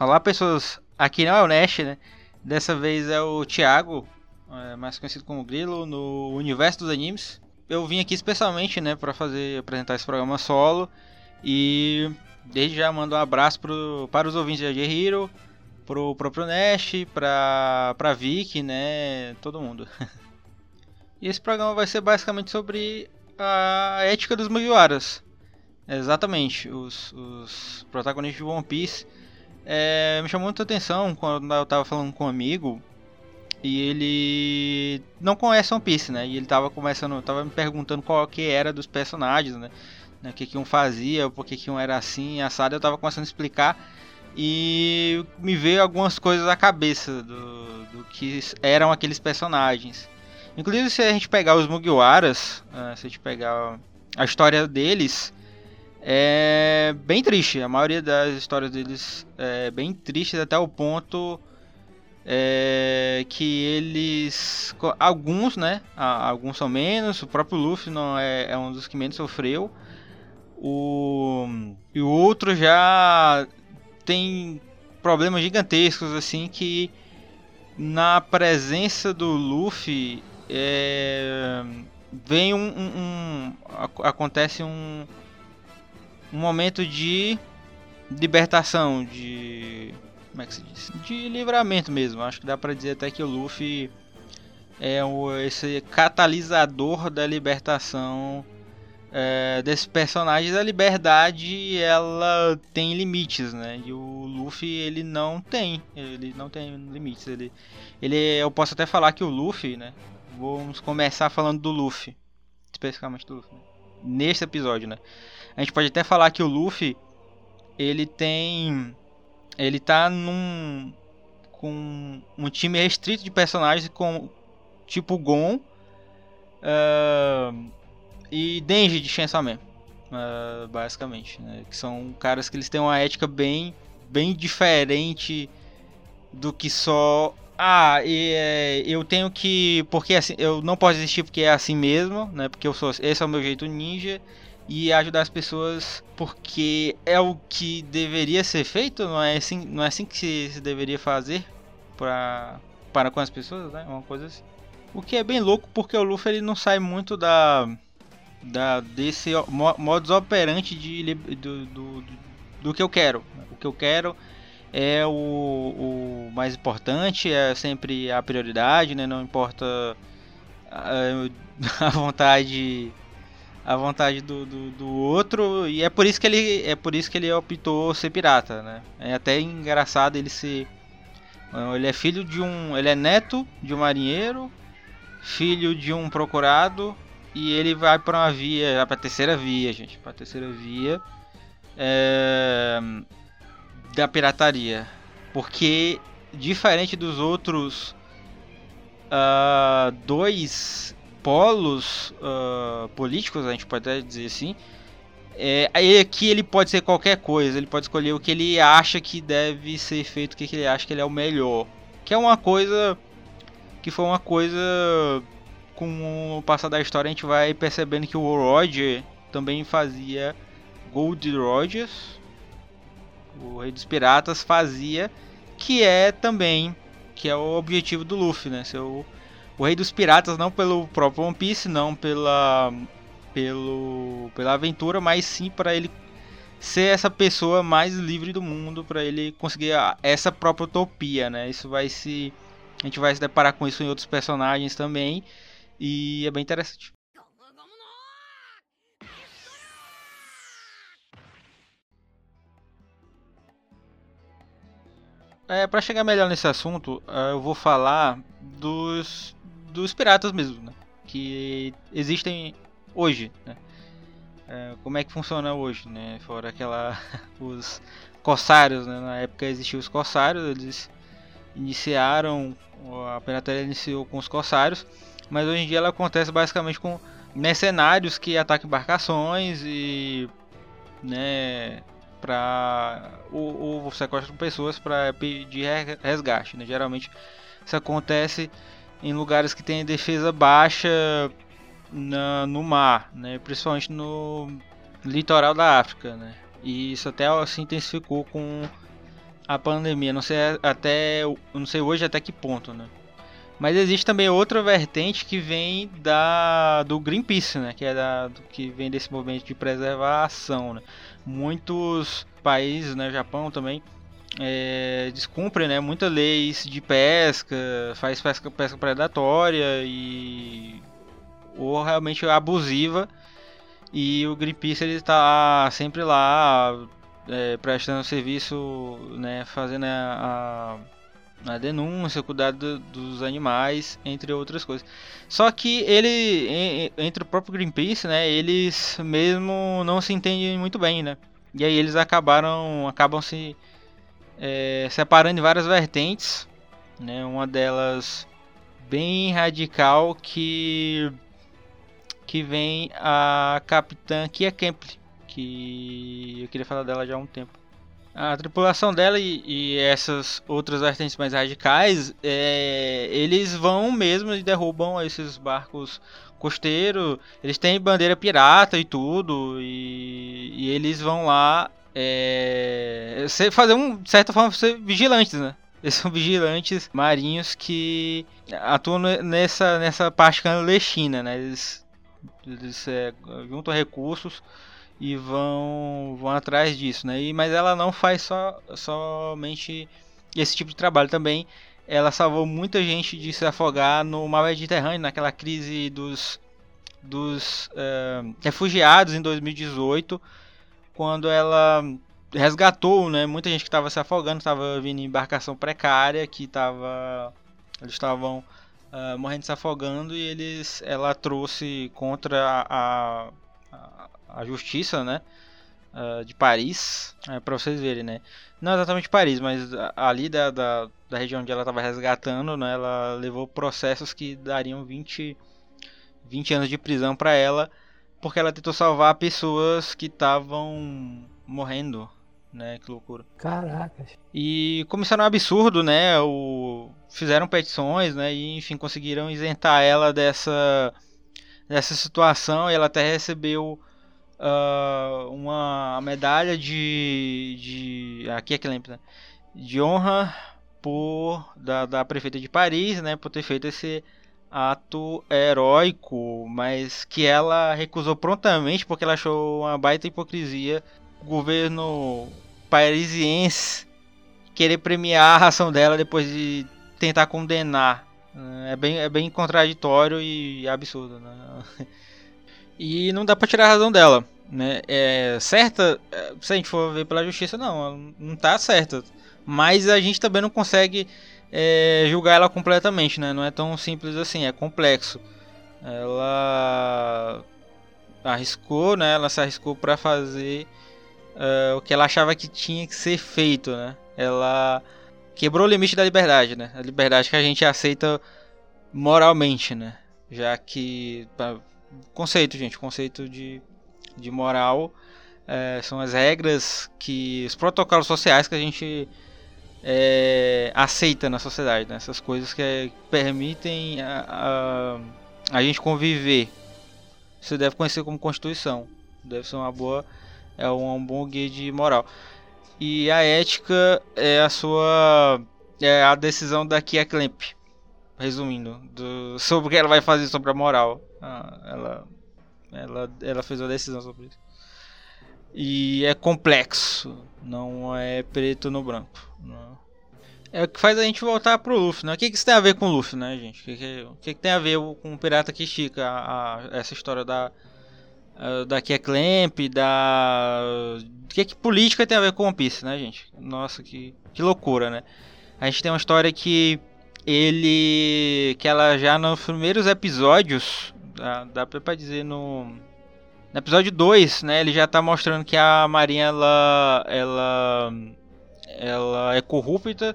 Olá, pessoas. Aqui não é o Nash, né? Dessa vez é o Thiago, é, mais conhecido como Grilo, no universo dos animes. Eu vim aqui especialmente, né, para fazer apresentar esse programa solo e desde já mando um abraço pro, para os ouvintes de Hero, pro próprio Nash, pra, pra Vicky, né, todo mundo. e esse programa vai ser basicamente sobre a ética dos Mugiwaras. Exatamente, os, os protagonistas de One Piece. É, me chamou muita atenção quando eu tava falando com um amigo e ele não conhece One Piece, né? E ele tava começando, tava me perguntando qual que era dos personagens, né? O que, que um fazia, por que, que um era assim, assado. Eu tava começando a explicar e me veio algumas coisas à cabeça do, do que eram aqueles personagens. Inclusive, se a gente pegar os Mugiwaras, uh, se a gente pegar a história deles, é bem triste. A maioria das histórias deles é bem triste até o ponto é, que eles. Alguns, né? Alguns são menos. O próprio Luffy não é, é um dos que menos sofreu. O, e o outro já tem problemas gigantescos assim que na presença do Luffy é, vem um, um, um, acontece um, um momento de libertação, de como é que se diz? De livramento mesmo. Acho que dá para dizer até que o Luffy é o, esse catalisador da libertação é, desses personagens. A liberdade ela tem limites, né? E o Luffy ele não tem, ele não tem limites. Ele, ele, eu posso até falar que o Luffy, né? Vamos começar falando do Luffy. Especificamente do Luffy. Né? Neste episódio, né? A gente pode até falar que o Luffy. Ele tem. Ele tá num. Com um time restrito de personagens com. Tipo Gon. Uh, e Denji de Chainsaw Man. Uh, basicamente. Né? Que são caras que eles têm uma ética bem. Bem diferente do que só ah, e, é, eu tenho que. Porque assim, eu não posso existir porque é assim mesmo, né? Porque eu sou. Esse é o meu jeito ninja. E ajudar as pessoas porque é o que deveria ser feito, não é assim, não é assim que se, se deveria fazer pra, para com as pessoas, né? Uma coisa assim. O que é bem louco porque o Luffy ele não sai muito da. da desse modus operandi de, do, do, do que eu quero. O que eu quero é o, o mais importante, é sempre a prioridade, né? Não importa a, a vontade a vontade do, do, do, outro e é por isso que ele é por isso que ele optou ser pirata, né? É até engraçado ele ser ele é filho de um, ele é neto de um marinheiro, filho de um procurado e ele vai para uma via, para terceira via, gente, para terceira via. É, da pirataria. Porque, diferente dos outros uh, dois polos uh, políticos, a gente pode até dizer assim, é, aqui ele pode ser qualquer coisa, ele pode escolher o que ele acha que deve ser feito, o que ele acha que ele é o melhor. Que é uma coisa que foi uma coisa com o passar da história a gente vai percebendo que o Roger também fazia Gold Rogers, o Rei dos Piratas fazia, que é também que é o objetivo do Luffy, né? Ser o, o Rei dos Piratas não pelo próprio One Piece, não pela pelo pela aventura, mas sim para ele ser essa pessoa mais livre do mundo, para ele conseguir essa própria utopia, né? Isso vai se a gente vai se deparar com isso em outros personagens também e é bem interessante. É, para chegar melhor nesse assunto, é, eu vou falar dos, dos piratas mesmo, né? Que existem hoje, né? É, como é que funciona hoje, né? Fora aquela... os corsários, né? Na época existiam os corsários, eles iniciaram... A pirataria iniciou com os corsários, mas hoje em dia ela acontece basicamente com mercenários que atacam embarcações e... né para ou, ou sequestram pessoas para pedir resgate. Né? Geralmente isso acontece em lugares que têm defesa baixa na, no mar, né? principalmente no litoral da África. Né? E isso até se intensificou com a pandemia, não sei até, não sei hoje até que ponto, né? Mas existe também outra vertente que vem da do Greenpeace, né? Que é da que vem desse movimento de preservação, né? Muitos países, né, Japão também, é, descumprem, né, muitas leis de pesca, faz pesca, pesca predatória e ou realmente abusiva. E o Greenpeace ele está sempre lá é, prestando serviço, né, fazendo a, a a denúncia, cuidado dos animais, entre outras coisas. Só que ele, entre o próprio Greenpeace, né, eles mesmo não se entendem muito bem, né? E aí eles acabaram, acabam se é, separando em várias vertentes, né? Uma delas bem radical que que vem a capitã Kia Kempley, que eu queria falar dela já há um tempo. A tripulação dela e, e essas outras vertentes mais radicais, é, eles vão mesmo e derrubam esses barcos costeiros. Eles têm bandeira pirata e tudo, e, e eles vão lá é, fazer um, de certa forma, ser vigilantes, né? Eles são vigilantes marinhos que atuam nessa, nessa parte clandestina, né? Eles, eles é, juntam recursos e vão vão atrás disso, né? E, mas ela não faz só somente esse tipo de trabalho também. Ela salvou muita gente de se afogar no mar Mediterrâneo, naquela crise dos dos uh, refugiados em 2018, quando ela resgatou, né? Muita gente que estava se afogando, estava vindo em embarcação precária, que estava eles estavam uh, morrendo se afogando e eles ela trouxe contra a, a a justiça, né? Uh, de Paris, é, para vocês verem, né? Não exatamente Paris, mas ali da, da, da região onde ela estava resgatando, né? Ela levou processos que dariam 20, 20 anos de prisão para ela, porque ela tentou salvar pessoas que estavam morrendo, né? Que loucura. Caracas. E começaram um absurdo, né? O... Fizeram petições, né? E enfim, conseguiram isentar ela dessa, dessa situação. E ela até recebeu uh, uma medalha de, de aqui é Clemp, né? de honra por da, da prefeita de Paris, né, por ter feito esse ato heróico, mas que ela recusou prontamente porque ela achou uma baita hipocrisia o governo parisiense querer premiar a ração dela depois de tentar condenar. É bem, é bem contraditório e absurdo. Né? E não dá pra tirar a razão dela. Né? É, certa, é, se a gente for ver pela justiça, não, não tá certa. Mas a gente também não consegue é, julgar ela completamente, né? Não é tão simples assim, é complexo. Ela arriscou, né? Ela se arriscou para fazer uh, o que ela achava que tinha que ser feito, né? Ela quebrou o limite da liberdade, né? A liberdade que a gente aceita moralmente, né? Já que conceito, gente, conceito de, de moral é, são as regras que os protocolos sociais que a gente é, aceita na sociedade, né? essas coisas que é, permitem a, a, a, gente conviver. Você deve conhecer como Constituição, deve ser uma boa, é um, um bom guia de moral. E a ética é a sua é a decisão da Kia Clamp, resumindo, do, sobre o que ela vai fazer sobre a moral. Ah, ela, ela, ela fez uma decisão sobre isso. E é complexo, não é preto no branco. Não. É o que faz a gente voltar pro Luffy, né? O que, que isso tem a ver com o Luffy, né, gente? O que, que, que, que tem a ver com o Pirata que estica a, a, essa história da. Da Kia Clamp, da. O que, que política tem a ver com One Piece, né, gente? Nossa, que, que loucura, né? A gente tem uma história que ele. que ela já nos primeiros episódios Dá, dá pra dizer no, no episódio 2, né? Ele já tá mostrando que a Marinha ela, ela, ela é corrupta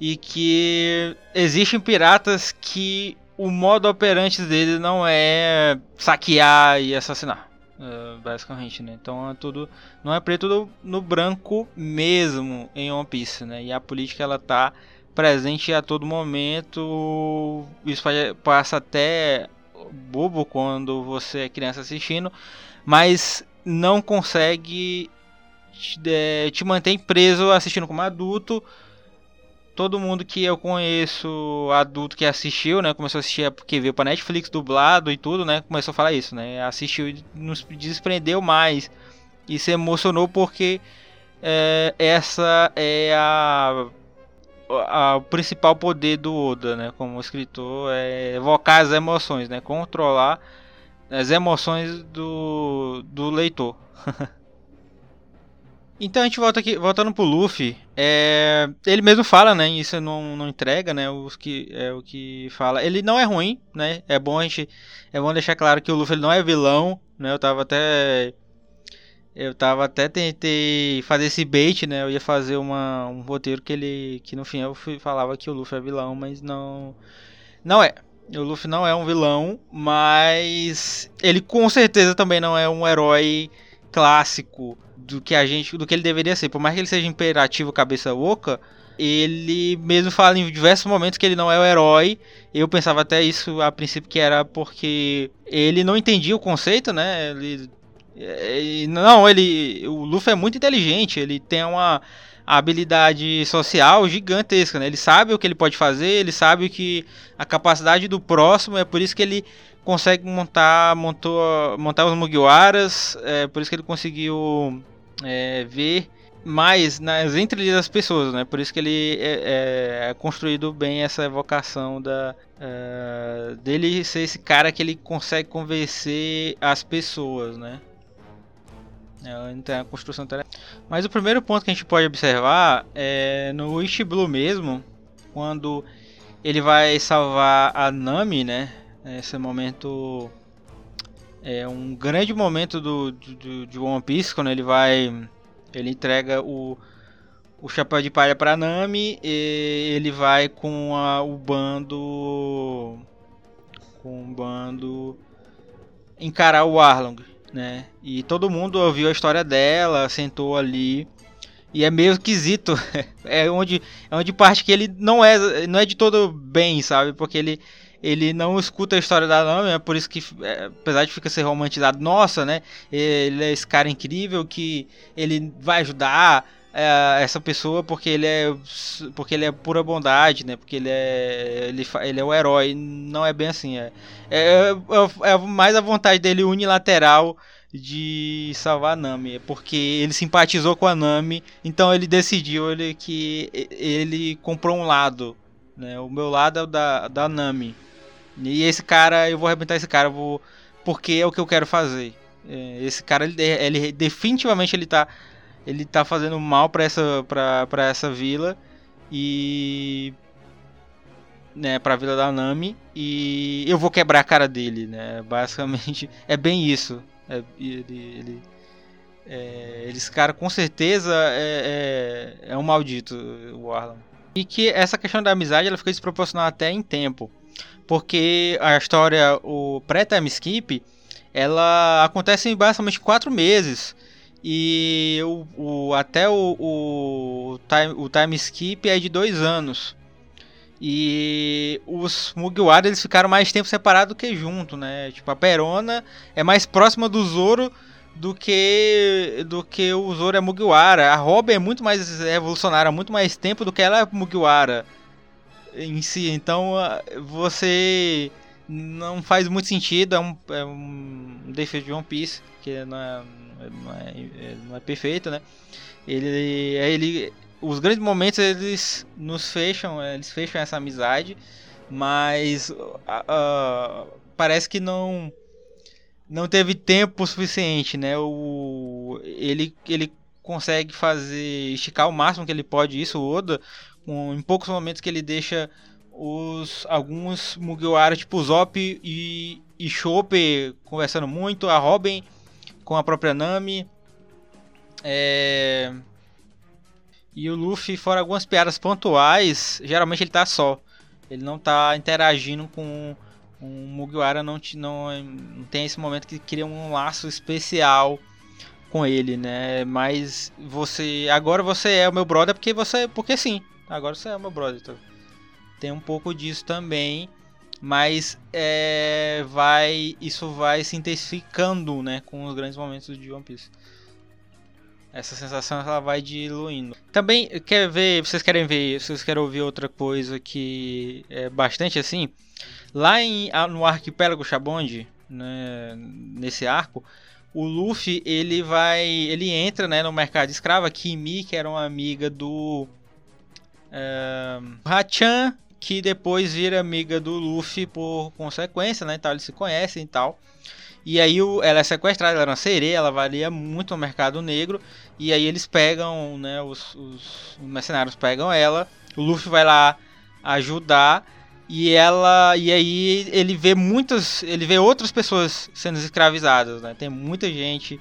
e que existem piratas que o modo operante dele não é saquear e assassinar. Uh, basicamente, né? Então é tudo não é preto no, no, branco mesmo em One Piece, né? E a política ela tá presente a todo momento. Isso passa até bobo quando você é criança assistindo, mas não consegue te, é, te preso assistindo como adulto. Todo mundo que eu conheço, adulto que assistiu, né? Começou a assistir é porque veio pra Netflix dublado e tudo, né? Começou a falar isso, né? Assistiu e nos desprendeu mais. E se emocionou porque é, essa é a, o principal poder do Oda, né? Como escritor, é evocar as emoções, né? Controlar as emoções do, do leitor. então a gente volta aqui, voltando pro Luffy, é, ele mesmo fala, né? Isso não, não entrega, né? Os que é o que fala. Ele não é ruim, né? É bom a gente, é bom deixar claro que o Luffy não é vilão, né? Eu tava até eu tava até tentei fazer esse bait, né? Eu ia fazer uma, um roteiro que ele que no fim eu fui, falava que o Luffy é vilão, mas não não é. O Luffy não é um vilão, mas ele com certeza também não é um herói clássico do que a gente, do que ele deveria ser. Por mais que ele seja imperativo, cabeça oca, ele mesmo fala em diversos momentos que ele não é o herói. Eu pensava até isso a princípio que era porque ele não entendia o conceito, né? Ele não, ele o Luffy é muito inteligente, ele tem uma habilidade social gigantesca, né? Ele sabe o que ele pode fazer, ele sabe que a capacidade do próximo é por isso que ele consegue montar, montou, montar os Mugiwaras, é por isso que ele conseguiu é, ver mais nas entrelinhas das pessoas, né? Por isso que ele é, é, é construído bem essa evocação da é, dele ser esse cara que ele consegue convencer as pessoas, né? Ela não tem a construção interessante. Mas o primeiro ponto que a gente pode observar é no East Blue mesmo, quando ele vai salvar a Nami, né? Esse momento é um grande momento do, do, de One Piece quando ele vai ele entrega o, o chapéu de palha para Nami e ele vai com a, o bando com o bando encarar o Arlong né? E todo mundo ouviu a história dela, sentou ali. E é meio esquisito. é onde, é onde parte que ele não é, não é de todo bem, sabe? Porque ele, ele não escuta a história da Nami, é por isso que, é, apesar de ficar ser romantizado, nossa, né? Ele é esse cara incrível que ele vai ajudar é, essa pessoa porque ele é porque ele é pura bondade, né? Porque ele é ele, ele é o herói, não é bem assim, é, é, é, é mais a vontade dele unilateral de salvar a Nami, porque ele simpatizou com a Nami, então ele decidiu ele que ele comprou um lado, né? O meu lado é o da, da Nami. E esse cara, eu vou arrebentar esse cara, vou porque é o que eu quero fazer. É, esse cara, ele, ele definitivamente ele tá ele tá fazendo mal para essa para essa vila e né, a vila da Nami e eu vou quebrar a cara dele, né? Basicamente é bem isso. É, ele, ele, é, cara com certeza é, é, é um maldito, o Arlan. E que essa questão da amizade ela fica desproporcional até em tempo, porque a história, o pré-time skip, ela acontece em basicamente quatro meses e o, o até o, o, time, o time skip é de dois anos. E os Mugiwara eles ficaram mais tempo separados do que junto, né? Tipo, a Perona é mais próxima do Zoro do que do que o Zoro é Mugiwara. A Robin é muito mais revolucionária, há muito mais tempo do que ela é Mugiwara em si. Então, você não faz muito sentido, é um, é um defeito de One Piece, que não é, não é, é, não é perfeito, né? Ele, é, ele, os grandes momentos eles nos fecham, eles fecham essa amizade, mas uh, parece que não não teve tempo suficiente, né? O, ele, ele consegue fazer esticar o máximo que ele pode isso, o Oda, com, em poucos momentos que ele deixa os alguns Mugiwara tipo Zop e, e Chopper conversando muito, a Robin com a própria Nami. É... E o Luffy, fora algumas piadas pontuais, geralmente ele tá só. Ele não tá interagindo com um Mugiwara, não, não, não tem esse momento que cria um laço especial com ele, né? Mas você. Agora você é o meu brother porque você. Porque sim. Agora você é o meu brother. Então tem um pouco disso também, mas é, vai isso vai se intensificando, né, com os grandes momentos de One Piece. essa sensação ela vai diluindo. Também quer ver, vocês querem ver, vocês querem ouvir outra coisa que é bastante assim, lá em, no arquipélago Chabonde, né, nesse arco, o Luffy ele vai, ele entra, né, no mercado de escravo. A Kimi, que era uma amiga do é, Hachan, que depois vira amiga do Luffy por consequência, né? Então eles se conhecem e tal. E aí ela é sequestrada, ela era uma sereia, ela valia muito no mercado negro. E aí eles pegam, né? Os, os, mercenários pegam ela. O Luffy vai lá ajudar. E ela. E aí ele vê muitas. Ele vê outras pessoas sendo escravizadas, né? Tem muita gente.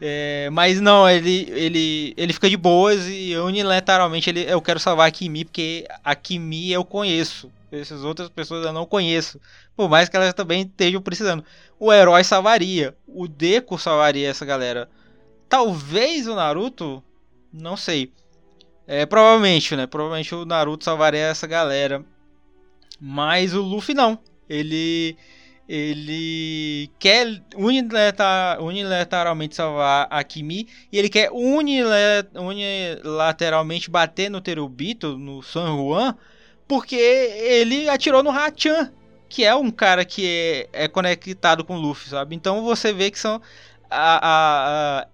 É, mas não, ele, ele, ele fica de boas e unilateralmente ele, eu quero salvar a Kimi porque a Kimi eu conheço. Essas outras pessoas eu não conheço. Por mais que elas também estejam precisando. O herói salvaria. O Deku salvaria essa galera. Talvez o Naruto. Não sei. É, provavelmente, né? Provavelmente o Naruto salvaria essa galera. Mas o Luffy não. Ele. Ele quer unilateralmente salvar a Kimi. E ele quer unilateralmente bater no Terubito, no San Juan porque ele atirou no Hachan, que é um cara que é, é, conectado com o Luffy, sabe? Então você vê que são a, a,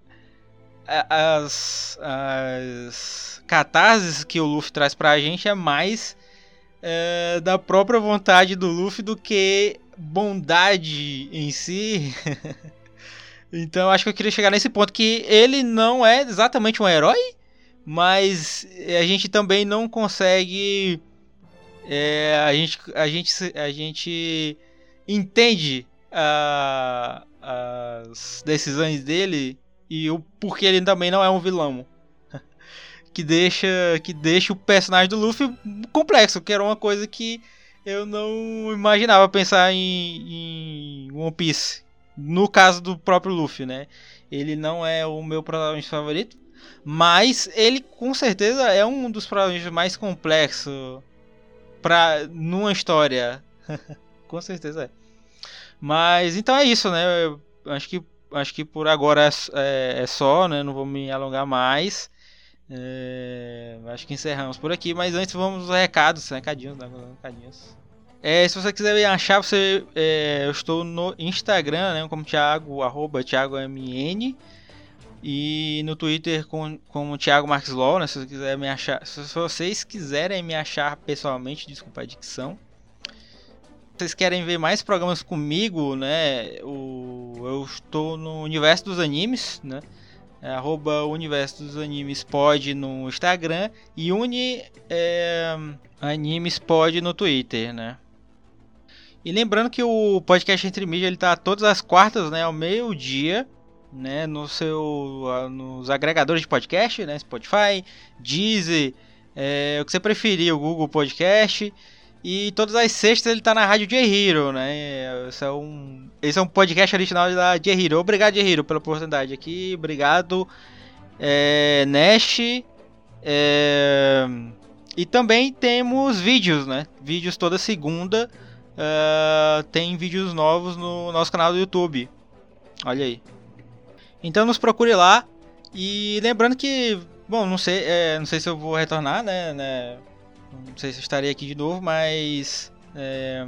a, as, as catarses que o Luffy traz pra gente é mais é, da própria vontade do Luffy do que bondade em si. então acho que eu queria chegar nesse ponto que ele não é exatamente um herói, mas a gente também não consegue é, a, gente, a, gente, a gente entende a, as decisões dele e o porquê ele também não é um vilão. que deixa que deixa o personagem do Luffy complexo, que era uma coisa que eu não imaginava pensar em, em One Piece. No caso do próprio Luffy, né? Ele não é o meu protagonista favorito, mas ele com certeza é um dos protagonistas mais complexos pra, numa história. Com certeza é. Mas então é isso, né? Eu acho que, acho que por agora é, é, é só, né? Não vou me alongar mais. É, acho que encerramos por aqui, mas antes vamos aos recados, recadinhos, né? recadinhos. É, se você quiser me achar, você, é, eu estou no Instagram, né, como Thiago, arroba Thiago MN. E no Twitter com, com o Thiago Marques Law, né? Se, você quiser me achar, se vocês quiserem me achar pessoalmente, desculpa a dicção. Se vocês querem ver mais programas comigo, né? O, eu estou no Universo dos Animes, né? É, arroba Universo dos Animes pode no Instagram e Uni é, Animes pode no Twitter, né? E lembrando que o podcast Entre Mídia ele tá todas as quartas, né, ao meio-dia né, no seu, nos agregadores de podcast, né, Spotify, Deezer, é, o que você preferir, o Google Podcast. E todas as sextas ele está na Rádio J-Hero, né? Esse é, um, esse é um podcast original da J-Hero. Obrigado, J-Hero, pela oportunidade aqui. Obrigado, é, Nash. É, e também temos vídeos, né? Vídeos toda segunda. Uh, tem vídeos novos no nosso canal do YouTube. Olha aí. Então nos procure lá. E lembrando que, bom, não sei, é, não sei se eu vou retornar, né, né Não sei se estarei aqui de novo, mas é,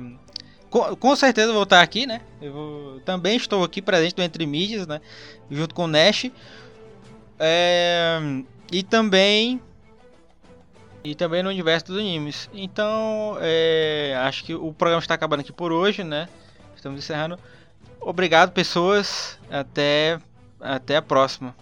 com, com, certeza vou estar aqui, né? Eu vou, também estou aqui presente no Entre Mídias, né? Junto com o Nash. É, e também e também no universo dos animes. Então, é, acho que o programa está acabando aqui por hoje, né? Estamos encerrando. Obrigado, pessoas. Até até a próxima.